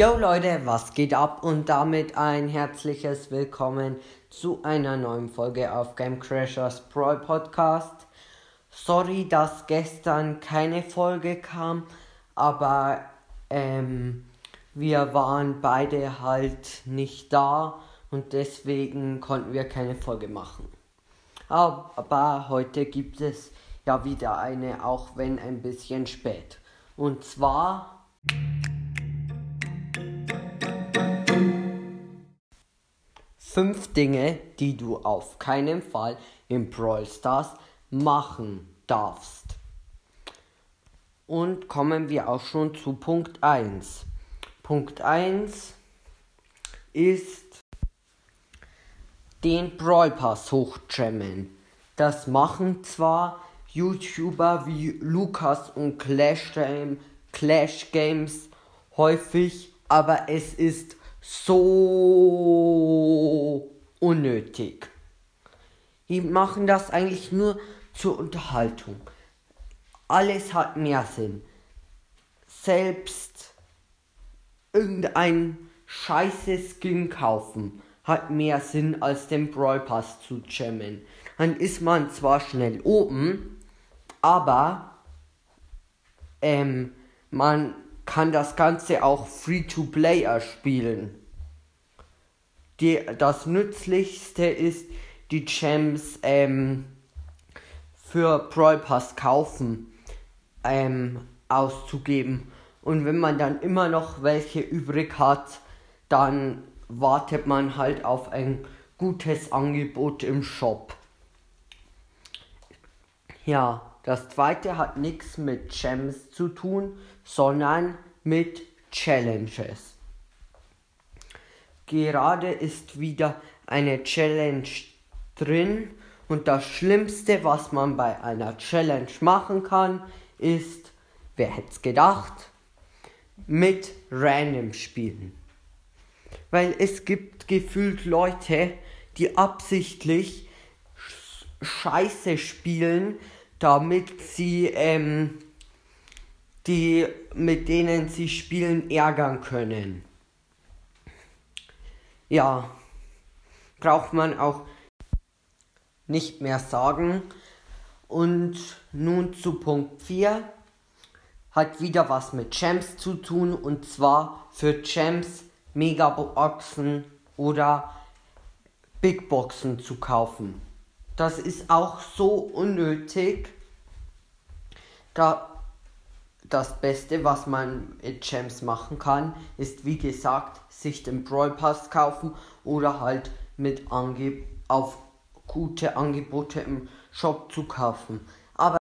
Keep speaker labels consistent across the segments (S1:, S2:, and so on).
S1: Yo Leute, was geht ab und damit ein herzliches Willkommen zu einer neuen Folge auf Game Crashers Pro Podcast. Sorry, dass gestern keine Folge kam, aber ähm, wir waren beide halt nicht da und deswegen konnten wir keine Folge machen. Aber heute gibt es ja wieder eine, auch wenn ein bisschen spät. Und zwar Fünf Dinge, die du auf keinen Fall im Brawl Stars machen darfst. Und kommen wir auch schon zu Punkt 1. Punkt 1 ist den Brawl Pass hochjammen. Das machen zwar YouTuber wie Lukas und Clash, Game, Clash Games häufig, aber es ist so unnötig. Die machen das eigentlich nur zur Unterhaltung. Alles hat mehr Sinn. Selbst irgendein scheiße Skin kaufen hat mehr Sinn als den Brawl Pass zu jammen. Dann ist man zwar schnell oben, aber ähm, man kann das Ganze auch Free-to-Play erspielen. Die, das Nützlichste ist, die Gems ähm, für Brawl Pass kaufen ähm, auszugeben. Und wenn man dann immer noch welche übrig hat, dann wartet man halt auf ein gutes Angebot im Shop. Ja, das zweite hat nichts mit Gems zu tun, sondern mit Challenges. Gerade ist wieder eine Challenge drin und das Schlimmste, was man bei einer Challenge machen kann, ist, wer hätte es gedacht, mit Random spielen. Weil es gibt gefühlt Leute, die absichtlich Scheiße spielen, damit sie ähm, die, mit denen sie spielen, ärgern können. Ja, braucht man auch nicht mehr sagen. Und nun zu Punkt 4. Hat wieder was mit Champs zu tun und zwar für Champs Megaboxen oder Big Boxen zu kaufen. Das ist auch so unnötig. Da das Beste, was man mit Gems machen kann, ist wie gesagt, sich den Brawl Pass kaufen oder halt mit Ange auf gute Angebote im Shop zu kaufen. Aber,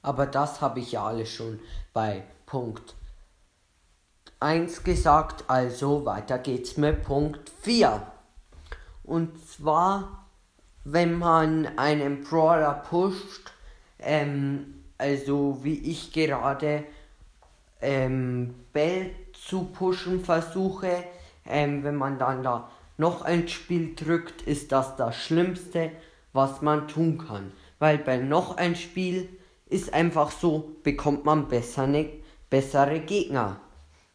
S1: aber das habe ich ja alles schon bei Punkt 1 gesagt, also weiter geht's mit Punkt 4. Und zwar, wenn man einen Brawler pusht, ähm, also wie ich gerade ähm, Bell zu pushen versuche, ähm, wenn man dann da noch ein Spiel drückt, ist das das Schlimmste, was man tun kann. Weil bei noch ein Spiel ist einfach so, bekommt man bessere, bessere Gegner.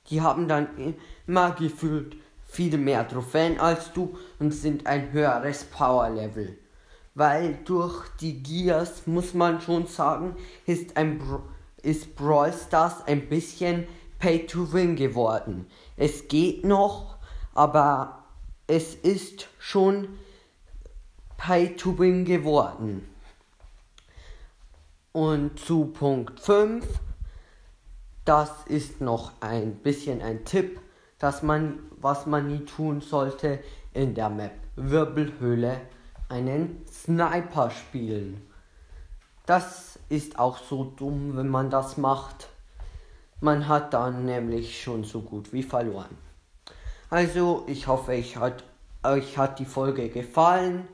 S1: Die haben dann immer gefühlt viel mehr Trophäen als du und sind ein höheres Power Level weil durch die Gears, muss man schon sagen, ist, ein Bra ist Brawl Stars ein bisschen Pay to Win geworden. Es geht noch, aber es ist schon Pay to Win geworden. Und zu Punkt 5, das ist noch ein bisschen ein Tipp, dass man, was man nie tun sollte in der Map Wirbelhöhle einen Sniper spielen. Das ist auch so dumm, wenn man das macht. Man hat dann nämlich schon so gut wie verloren. Also, ich hoffe, ich hat, euch hat die Folge gefallen.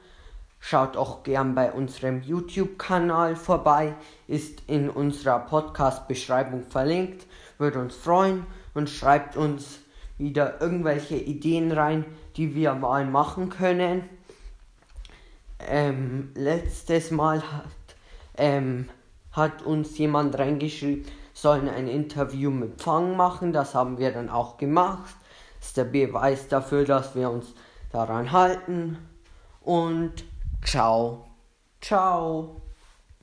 S1: Schaut auch gern bei unserem YouTube-Kanal vorbei, ist in unserer Podcast-Beschreibung verlinkt. Würde uns freuen und schreibt uns wieder irgendwelche Ideen rein, die wir mal machen können ähm, letztes Mal hat, ähm, hat uns jemand reingeschrieben, sollen ein Interview mit Fang machen. Das haben wir dann auch gemacht. ist der Beweis dafür, dass wir uns daran halten. Und ciao. Ciao.